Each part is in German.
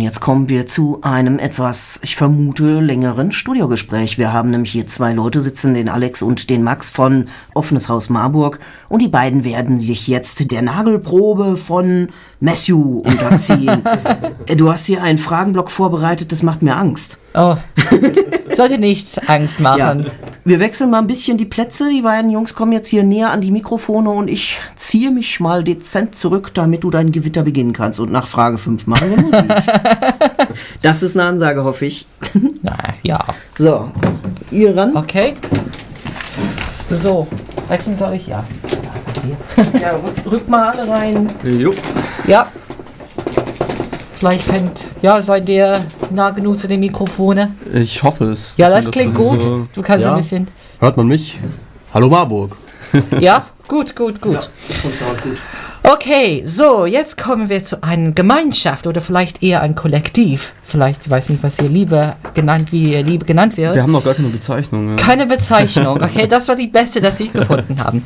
und jetzt kommen wir zu einem etwas, ich vermute, längeren Studiogespräch. Wir haben nämlich hier zwei Leute sitzen, den Alex und den Max von Offenes Haus Marburg. Und die beiden werden sich jetzt der Nagelprobe von Matthew unterziehen. Du hast hier einen Fragenblock vorbereitet, das macht mir Angst. Oh, sollte nicht Angst machen. Ja. Wir wechseln mal ein bisschen die Plätze. Die beiden Jungs kommen jetzt hier näher an die Mikrofone und ich ziehe mich mal dezent zurück, damit du dein Gewitter beginnen kannst. Und nach Frage 5 machen wir Musik. das ist eine Ansage, hoffe ich. Na, ja. So, ihr ran. Okay. So, wechseln soll ich? Ja. Ja, rück, rück mal alle rein. Jo. Ja. Vielleicht könnt, ja, seid ihr nah genug zu den Mikrofone? Ich hoffe es. Ja, das klingt gut. So du kannst ja. ein bisschen. Hört man mich? Hallo Marburg. ja, gut, gut, gut. Ja, gut. Okay, so, jetzt kommen wir zu einer Gemeinschaft oder vielleicht eher ein Kollektiv. Vielleicht, ich weiß nicht, was ihr Liebe genannt, wie ihr Liebe genannt wird. Wir haben noch gar keine Bezeichnung. Ja. Keine Bezeichnung, okay, das war die beste, das sie gefunden haben.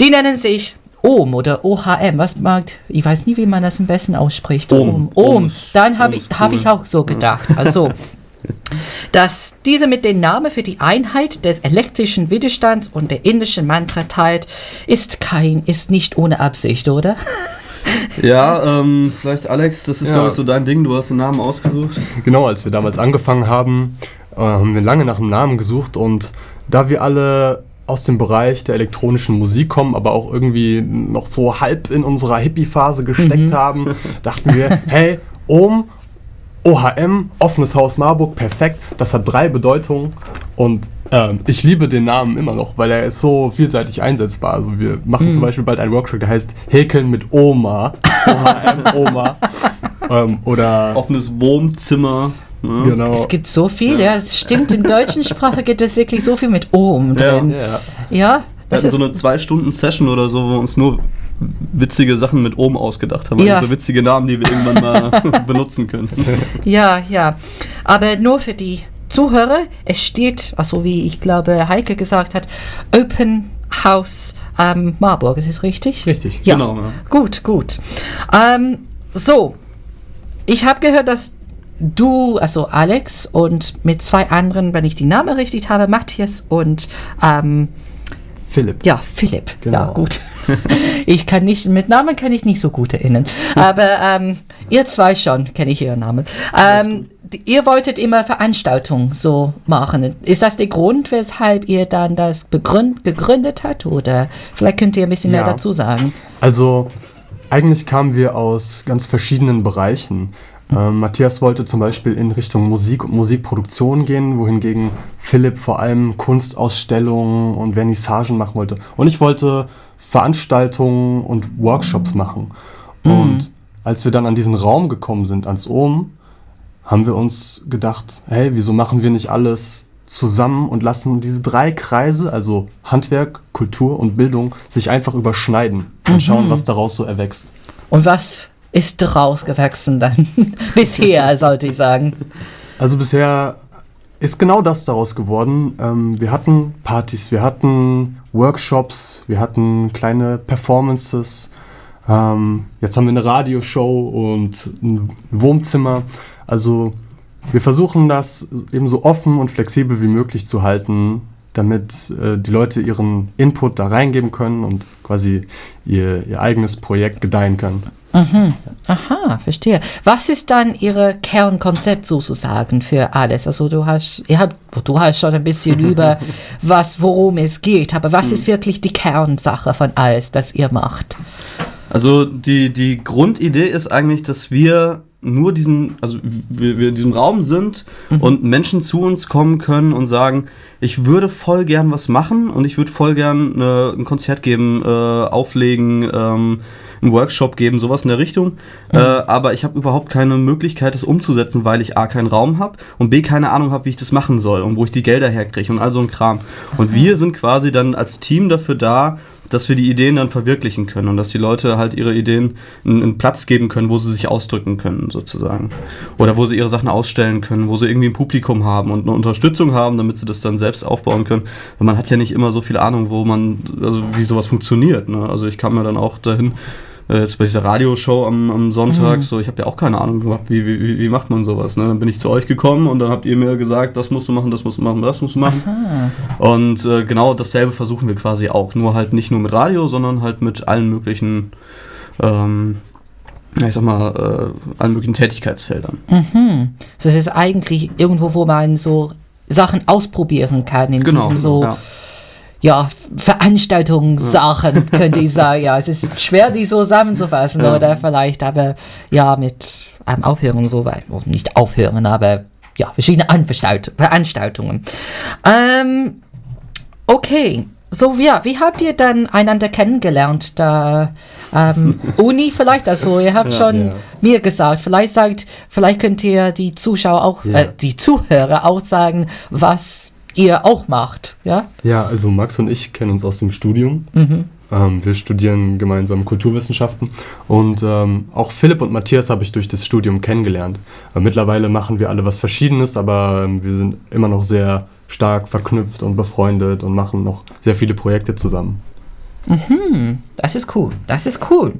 Die nennen sich OM oder OHM. Was mag, ich weiß nie, wie man das am besten ausspricht. OM. OM. OM. Dann habe ich, cool. hab ich auch so gedacht. Also, dass diese mit den Namen für die Einheit des elektrischen Widerstands und der indischen Mantra teilt, ist kein, ist nicht ohne Absicht, oder? Ja, ähm, vielleicht Alex, das ist ja. glaube ich so dein Ding, du hast den Namen ausgesucht. Genau, als wir damals angefangen haben, äh, haben wir lange nach einem Namen gesucht und da wir alle aus dem Bereich der elektronischen Musik kommen, aber auch irgendwie noch so halb in unserer Hippie-Phase gesteckt mhm. haben, dachten wir, hey, Ohm OHM, offenes Haus Marburg, perfekt. Das hat drei Bedeutungen und äh, ich liebe den Namen immer noch, weil er ist so vielseitig einsetzbar. Also wir machen mm. zum Beispiel bald einen Workshop, der heißt Häkeln mit Oma. OHM, Oma. ähm, oder offenes Wohnzimmer. Ne? Genau. Es gibt so viel, ja. Es stimmt, in deutschen Sprache gibt es wirklich so viel mit Ohm drin. Ja, ja. ja das wir hatten so eine zwei Stunden Session oder so, wo wir uns nur witzige Sachen mit oben ausgedacht haben. Ja. Also witzige Namen, die wir irgendwann mal benutzen können. Ja, ja. Aber nur für die Zuhörer, es steht, also wie ich glaube Heike gesagt hat, Open House ähm, Marburg, ist das richtig? Richtig, ja. genau. Ja. Gut, gut. Ähm, so, ich habe gehört, dass du, also Alex und mit zwei anderen, wenn ich die Namen richtig habe, Matthias und ähm, Philipp. Ja, Philipp. Genau. Ja, gut. ich kann nicht, mit Namen kann ich nicht so gut erinnern. Aber ähm, ihr zwei schon, kenne ich ihren Namen. Ähm, ihr wolltet immer Veranstaltungen so machen. Ist das der Grund, weshalb ihr dann das gegründet habt? Oder vielleicht könnt ihr ein bisschen ja. mehr dazu sagen. Also eigentlich kamen wir aus ganz verschiedenen Bereichen. Ähm, Matthias wollte zum Beispiel in Richtung Musik und Musikproduktion gehen, wohingegen Philipp vor allem Kunstausstellungen und Vernissagen machen wollte. Und ich wollte Veranstaltungen und Workshops machen. Mhm. Und als wir dann an diesen Raum gekommen sind, ans OM, haben wir uns gedacht, hey, wieso machen wir nicht alles zusammen und lassen diese drei Kreise, also Handwerk, Kultur und Bildung, sich einfach überschneiden und mhm. schauen, was daraus so erwächst. Und was ist rausgewachsen dann. bisher, sollte ich sagen. Also bisher ist genau das daraus geworden. Ähm, wir hatten Partys, wir hatten Workshops, wir hatten kleine Performances. Ähm, jetzt haben wir eine Radioshow und ein Wohnzimmer. Also wir versuchen das eben so offen und flexibel wie möglich zu halten, damit äh, die Leute ihren Input da reingeben können und quasi ihr, ihr eigenes Projekt gedeihen können. Mhm. Aha, verstehe. Was ist dann Ihr Kernkonzept sozusagen für alles? Also du hast, ihr habt, du hast schon ein bisschen über was, worum es geht, aber was ist mhm. wirklich die Kernsache von alles, das ihr macht? Also die, die Grundidee ist eigentlich, dass wir nur diesen, also wir, wir in diesem Raum sind mhm. und Menschen zu uns kommen können und sagen, ich würde voll gern was machen und ich würde voll gern äh, ein Konzert geben, äh, auflegen, ähm, einen Workshop geben, sowas in der Richtung. Mhm. Äh, aber ich habe überhaupt keine Möglichkeit, das umzusetzen, weil ich A, keinen Raum habe und B, keine Ahnung habe, wie ich das machen soll und wo ich die Gelder herkriege und all so ein Kram. Und wir sind quasi dann als Team dafür da, dass wir die Ideen dann verwirklichen können und dass die Leute halt ihre Ideen einen, Platz geben können, wo sie sich ausdrücken können, sozusagen. Oder wo sie ihre Sachen ausstellen können, wo sie irgendwie ein Publikum haben und eine Unterstützung haben, damit sie das dann selbst aufbauen können. Weil man hat ja nicht immer so viel Ahnung, wo man, also wie sowas funktioniert. Ne? Also ich kam ja dann auch dahin äh, jetzt bei dieser Radioshow am, am Sonntag, mhm. so ich habe ja auch keine Ahnung gehabt, wie, wie, wie macht man sowas. Ne? Dann bin ich zu euch gekommen und dann habt ihr mir gesagt, das musst du machen, das musst du machen, das musst du machen. Aha. Und äh, genau dasselbe versuchen wir quasi auch. Nur halt nicht nur mit Radio, sondern halt mit allen möglichen, ähm, ich sag mal, äh, allen möglichen Tätigkeitsfeldern. Mhm. Das ist eigentlich irgendwo, wo man so Sachen ausprobieren kann in genau, diesem so. Ja ja, Veranstaltungssachen, könnte ich sagen. Ja, es ist schwer, die so zusammenzufassen, ja. oder vielleicht aber ja mit ähm, Aufhören so weit. Nicht aufhören, aber ja, verschiedene Veranstaltungen. Ähm, okay, so ja, wie habt ihr dann einander kennengelernt? Da ähm, Uni vielleicht, also ihr habt ja, schon ja. mir gesagt, vielleicht sagt, vielleicht könnt ihr die Zuschauer auch, äh, die Zuhörer auch sagen, was ihr auch macht, ja? Ja, also Max und ich kennen uns aus dem Studium. Mhm. Ähm, wir studieren gemeinsam Kulturwissenschaften und ähm, auch Philipp und Matthias habe ich durch das Studium kennengelernt. Äh, mittlerweile machen wir alle was Verschiedenes, aber ähm, wir sind immer noch sehr stark verknüpft und befreundet und machen noch sehr viele Projekte zusammen. Mhm, das ist cool, das ist cool.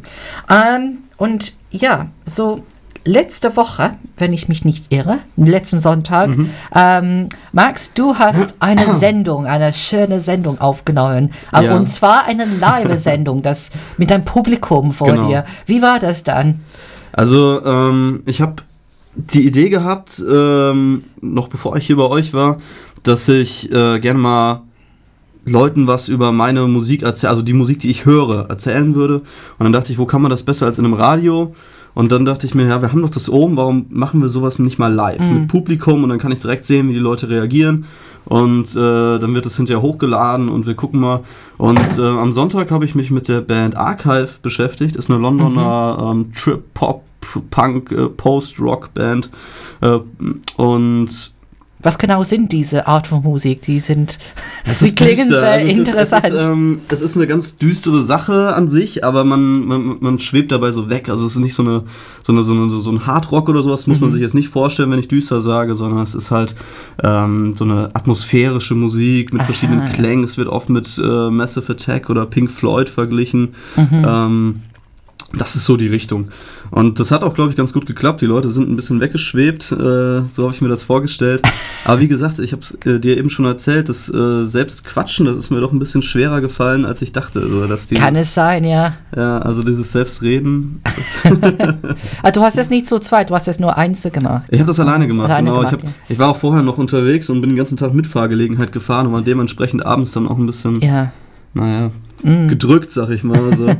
Ähm, und ja, so letzte Woche, wenn ich mich nicht irre, letzten Sonntag, mhm. ähm, Max, du hast eine Sendung, eine schöne Sendung aufgenommen. Ja. Und zwar eine Live-Sendung, das mit einem Publikum vor genau. dir. Wie war das dann? Also, ähm, ich habe die Idee gehabt, ähm, noch bevor ich hier bei euch war, dass ich äh, gerne mal Leuten was über meine Musik erzählen, also die Musik, die ich höre, erzählen würde. Und dann dachte ich, wo kann man das besser als in einem Radio? Und dann dachte ich mir, ja, wir haben doch das oben, warum machen wir sowas nicht mal live mhm. mit Publikum und dann kann ich direkt sehen, wie die Leute reagieren. Und äh, dann wird es hinterher hochgeladen und wir gucken mal. Und äh, am Sonntag habe ich mich mit der Band Archive beschäftigt. Ist eine Londoner mhm. ähm, Trip-Pop, Punk, äh, Post-Rock-Band. Äh, und was genau sind diese Art von Musik? Die sind, sie klingen düster. sehr also interessant. Ist, es, ist, ähm, es ist eine ganz düstere Sache an sich, aber man, man, man schwebt dabei so weg. Also es ist nicht so eine so eine so, eine, so ein Hardrock oder sowas muss mhm. man sich jetzt nicht vorstellen, wenn ich düster sage, sondern es ist halt ähm, so eine atmosphärische Musik mit Aha. verschiedenen Klängen. Es wird oft mit äh, Massive Attack oder Pink Floyd verglichen. Mhm. Ähm, das ist so die Richtung. Und das hat auch, glaube ich, ganz gut geklappt. Die Leute sind ein bisschen weggeschwebt, äh, so habe ich mir das vorgestellt. Aber wie gesagt, ich habe es äh, dir eben schon erzählt, dass äh, selbst Quatschen, das ist mir doch ein bisschen schwerer gefallen, als ich dachte. Also, dass dieses, Kann es sein, ja. Ja, also dieses Selbstreden. ah, du hast es nicht zu zweit, du hast es nur einzeln gemacht. Ich habe das alleine gemacht, alleine genau. Gemacht, ich, hab, ja. ich, war auch vorher noch unterwegs und bin den ganzen Tag mit Fahrgelegenheit gefahren und war dementsprechend abends dann auch ein bisschen, ja. naja, mm. gedrückt, sag ich mal. So.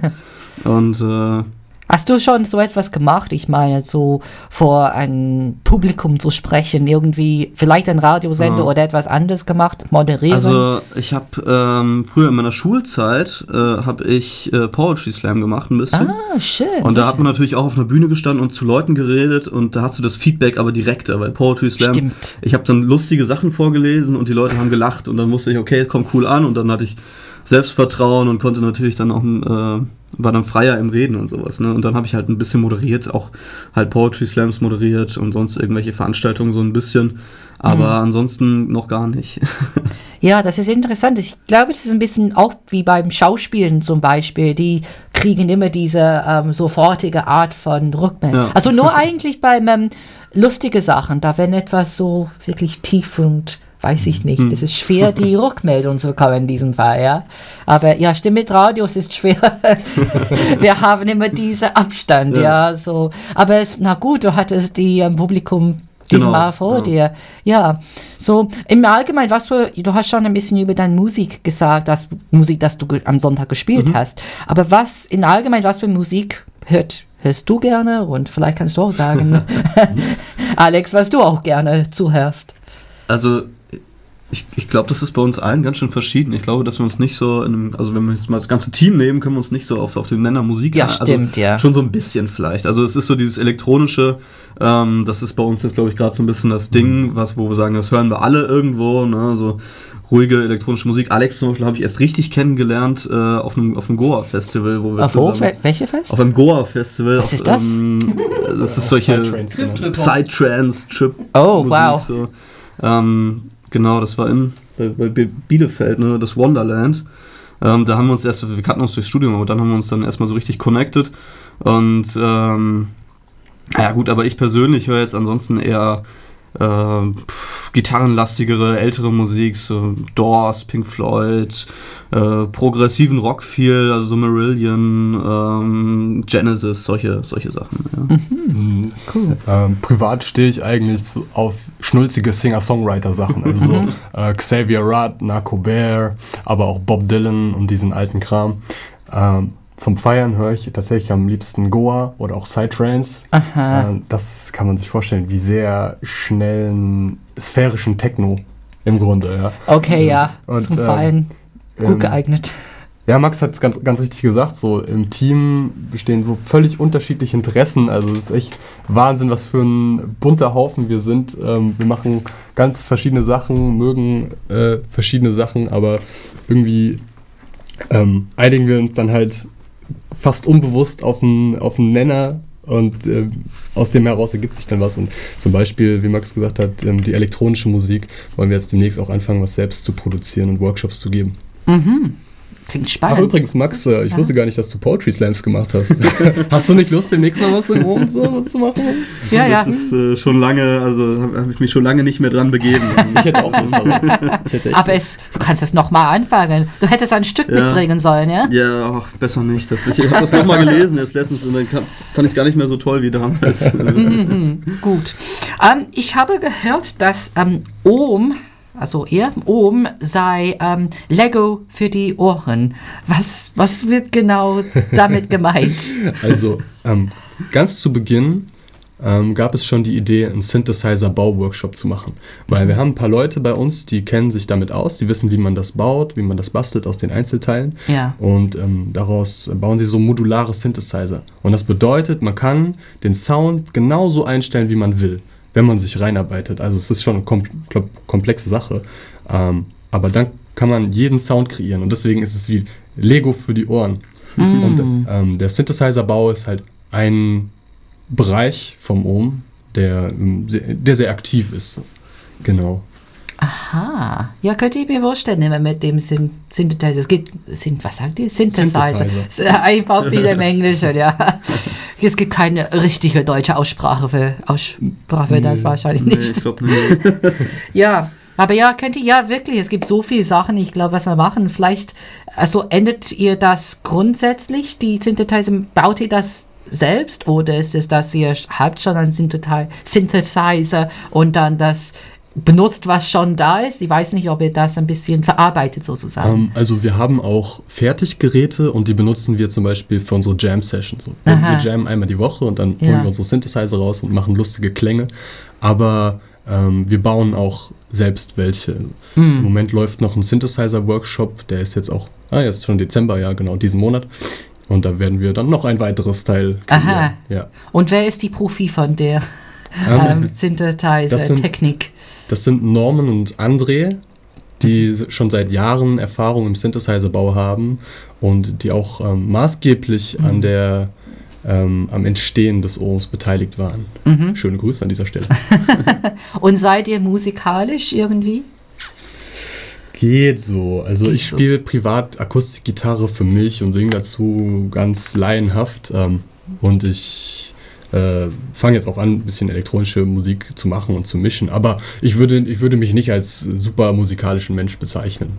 Und äh, Hast du schon so etwas gemacht? Ich meine, so vor einem Publikum zu sprechen, irgendwie vielleicht ein Radiosender ja. oder etwas anderes gemacht, moderieren? Also ich habe ähm, früher in meiner Schulzeit äh, habe ich äh, Poetry Slam gemacht ein bisschen. Ah, schön. Und da hat man natürlich auch auf einer Bühne gestanden und zu Leuten geredet und da hast du das Feedback aber direkter, weil Poetry Slam. Stimmt. Ich habe dann lustige Sachen vorgelesen und die Leute haben gelacht und dann wusste ich, okay, kommt cool an und dann hatte ich Selbstvertrauen und konnte natürlich dann auch, äh, war dann freier im Reden und sowas. Ne? Und dann habe ich halt ein bisschen moderiert, auch halt Poetry Slams moderiert und sonst irgendwelche Veranstaltungen so ein bisschen. Aber mhm. ansonsten noch gar nicht. ja, das ist interessant. Ich glaube, das ist ein bisschen auch wie beim Schauspielen zum Beispiel. Die kriegen immer diese ähm, sofortige Art von Rückmeldung. Ja. Also nur eigentlich beim ähm, lustige Sachen, da wenn etwas so wirklich tief und weiß ich nicht. Es ist schwer, die Rückmeldung zu bekommen in diesem Fall, ja. Aber ja, stimmt mit Radios ist schwer. Wir haben immer diesen Abstand, ja. ja. so. Aber es, na gut, du hattest die ähm, Publikum diesmal genau, vor ja. dir. Ja, so im Allgemeinen, was du, du hast schon ein bisschen über deine Musik gesagt, das Musik, das du am Sonntag gespielt mhm. hast. Aber was in allgemein, was für Musik hört, hörst du gerne? Und vielleicht kannst du auch sagen, Alex, was du auch gerne zuhörst. Also ich, ich glaube, das ist bei uns allen ganz schön verschieden. Ich glaube, dass wir uns nicht so, einem, also wenn wir jetzt mal das ganze Team nehmen, können wir uns nicht so auf, auf den Nenner Musik Ja, also stimmt, ja. Schon so ein bisschen vielleicht. Also es ist so dieses elektronische, ähm, das ist bei uns jetzt, glaube ich, gerade so ein bisschen das Ding, was, wo wir sagen, das hören wir alle irgendwo, ne, so ruhige elektronische Musik. Alex zum Beispiel habe ich erst richtig kennengelernt äh, auf einem, auf einem Goa-Festival, wo wir auf zusammen... Wo? Welche Fest? Auf einem Goa-Festival. Was ist das? Ähm, das ist solche Psytrance, Trip. Oh, Musik, wow. So. Ähm, Genau, das war in bei, bei Bielefeld, ne, das Wonderland. Ähm, da haben wir uns erst, wir kannten uns durchs Studium, aber dann haben wir uns dann erstmal so richtig connected. Und ähm, ja gut, aber ich persönlich höre jetzt ansonsten eher äh, gitarrenlastigere, ältere Musik, so Doors, Pink Floyd, äh, progressiven Rock viel, also so Marillion, ähm, Genesis, solche, solche Sachen. Ja. Mhm. Cool. Ähm, privat stehe ich eigentlich so auf schnulzige Singer-Songwriter-Sachen. Also so, äh, Xavier Rudd, Narco Bear, aber auch Bob Dylan und diesen alten Kram. Ähm, zum Feiern höre ich tatsächlich am liebsten Goa oder auch Psytrance. Aha. Ähm, das kann man sich vorstellen, wie sehr schnellen sphärischen Techno im Grunde, ja. Okay, ja, Und, zum ähm, Feiern. Gut ähm, geeignet. Ja, Max hat es ganz, ganz richtig gesagt. So im Team bestehen so völlig unterschiedliche Interessen. Also es ist echt Wahnsinn, was für ein bunter Haufen wir sind. Ähm, wir machen ganz verschiedene Sachen, mögen äh, verschiedene Sachen, aber irgendwie ähm, einigen wir uns dann halt fast unbewusst auf einen, auf einen Nenner und äh, aus dem heraus ergibt sich dann was. Und zum Beispiel, wie Max gesagt hat, ähm, die elektronische Musik wollen wir jetzt demnächst auch anfangen, was selbst zu produzieren und Workshops zu geben. Klingt Ach, spannend. übrigens, Max, äh, ich Ja. wusste gar nicht, dass du Poetry Slams gemacht hast. hast du nicht Lust, demnächst mal was im Oben so zu machen? ja, ja. Das ist äh, schon lange, also habe hab ich mich schon lange nicht mehr dran begeben. Ich hätte auch Lust, aber ich hätte echt Aber es, du kannst es nochmal anfangen. Du hättest ein Stück Ja. mitbringen sollen, ja? ja, ach, besser nicht. Das, ich habe das nochmal gelesen jetzt letztens und dann fand ich es gar nicht mehr so toll wie damals. Also, Gut. Ähm, ich habe gehört, dass ähm, Ohm, also ihr, Ohm, sei ähm, Lego für die Ohren. Was, was wird genau damit gemeint? Also, ähm, ganz zu Beginn ähm, gab es schon die Idee, einen Synthesizer-Bau-Workshop zu machen. Weil wir haben ein paar Leute bei uns, die kennen sich damit aus, die wissen, wie man das baut, wie man das bastelt aus den Einzelteilen. Ja. Und ähm, daraus bauen sie so modulare Synthesizer. Und das bedeutet, man kann den Sound genauso einstellen, wie man will, wenn man sich reinarbeitet. Also es ist schon eine kom kom- komplexe Sache. Ähm, aber dann kann man jeden Sound kreieren. Und deswegen ist es wie Lego für die Ohren. Und ähm, der Synthesizer-Bau ist halt ein Bereich vom Ohm, der, ähm, sehr, der sehr aktiv ist. Genau. Aha. Ja, könnte ich mir vorstellen, immer mit dem Syn Synthesizer. Es gibt, Syn was sagt ihr? Synthesizer. Synthesizer. Einfach wieder im Englischen, ja. Es gibt keine richtige deutsche Aussprache für, Aussprache für das wahrscheinlich nee, nicht. ich glaube nicht. Ja, aber ja, könnt ihr, ja, wirklich, es gibt so viele Sachen, ich glaube, was wir machen. Vielleicht, also ändert ihr das grundsätzlich, die Synthesizer, baut ihr das selbst oder ist es, dass ihr habt schon einen Synthesizer und dann das benutzt, was schon da ist? Ich weiß nicht, ob ihr das ein bisschen verarbeitet sozusagen. Ähm, also wir haben auch Fertiggeräte und die benutzen wir zum Beispiel für unsere Jam-Sessions. So. Wir, jammen einmal die Woche und dann Ja. holen wir unsere Synthesizer raus und machen lustige Klänge. Aber ähm, wir bauen auch selbst welche. Hm. Im Moment läuft noch ein Synthesizer-Workshop, der ist jetzt auch, ah, jetzt schon Dezember, ja, genau, diesen Monat. Und da werden wir dann noch ein weiteres Teil kreieren. Aha. Ja. Und wer ist die Profi von der Ähm, ähm, Synthesizer-Technik? Das sind Norman und André, die schon seit Jahren Erfahrung im Synthesizer-Bau haben und die auch ähm, maßgeblich an der, ähm, am Entstehen des Ohms beteiligt waren. Schöne Grüße an dieser Stelle. Und seid ihr musikalisch irgendwie? Geht so. Also Geht ich so. spiele privat Akustikgitarre für mich und singe dazu ganz laienhaft. Ähm, und ich äh, fange jetzt auch an, ein bisschen elektronische Musik zu machen und zu mischen. Aber ich würde, ich würde mich nicht als super musikalischen Mensch bezeichnen.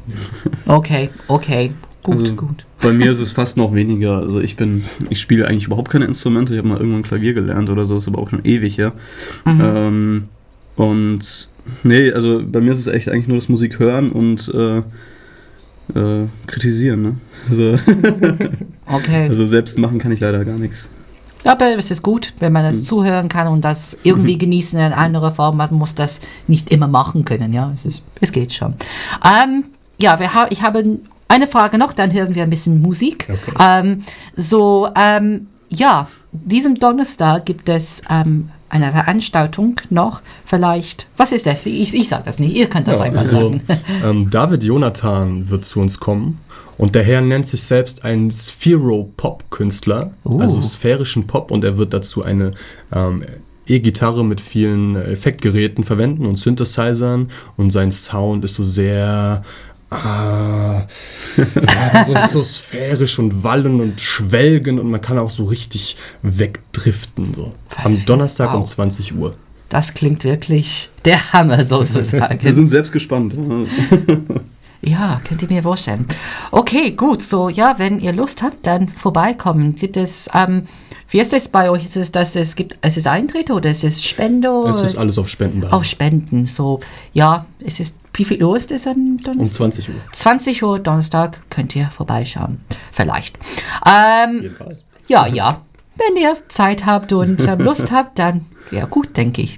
Okay, okay. Gut, Also- gut. Bei mir ist es fast noch weniger. Also ich bin, ich spiele eigentlich überhaupt keine Instrumente. Ich habe mal irgendwann Klavier gelernt oder so, ist aber auch schon ewig her. Ähm, und nee, also bei mir ist es echt eigentlich nur das Musik hören und äh, äh, kritisieren. Ne? Also, Okay. also selbst machen kann ich leider gar nichts. Aber es ist gut, wenn man das zuhören kann und das irgendwie genießen in anderer Form. Man muss das nicht immer machen können, ja. Es, ist, es geht schon. Ähm, ja, wir ha ich habe eine Frage noch, dann hören wir ein bisschen Musik. Okay. Ähm, so, ähm, ja, diesen Donnerstag gibt es ähm, eine Veranstaltung noch. Vielleicht, was ist das? Ich, ich sage das nicht, ihr könnt das Ja, einfach also, sagen. ähm, David Jonathan wird zu uns kommen und der Herr nennt sich selbst ein Sphero-Pop-Künstler, Oh. also sphärischen Pop und er wird dazu eine ähm, E-Gitarre mit vielen Effektgeräten verwenden und Synthesizern und sein Sound ist so sehr Ah, ja, so, so sphärisch und wallen und schwelgen und man kann auch so richtig wegdriften. So. Was Am Donnerstag um wow. 20 Uhr. Das klingt wirklich der Hammer Wir sozusagen. sind selbst gespannt. ja, könnt ihr mir vorstellen. Okay, gut. So, ja, wenn ihr Lust habt, dann vorbeikommen. Gibt es, ähm, wie ist es bei euch? Ist es, dass es gibt, es ist Eintritt oder es ist Spende? Es ist alles auf Spendenbasis. auf Spenden. So, ja, es ist, wie viel Uhr ist es am um Donnerstag? 20 Uhr. 20 Uhr Donnerstag könnt ihr vorbeischauen. Vielleicht. Ähm, Jedenfalls. ja, ja. Wenn ihr Zeit habt und äh, Lust habt, dann wäre gut, denke ich.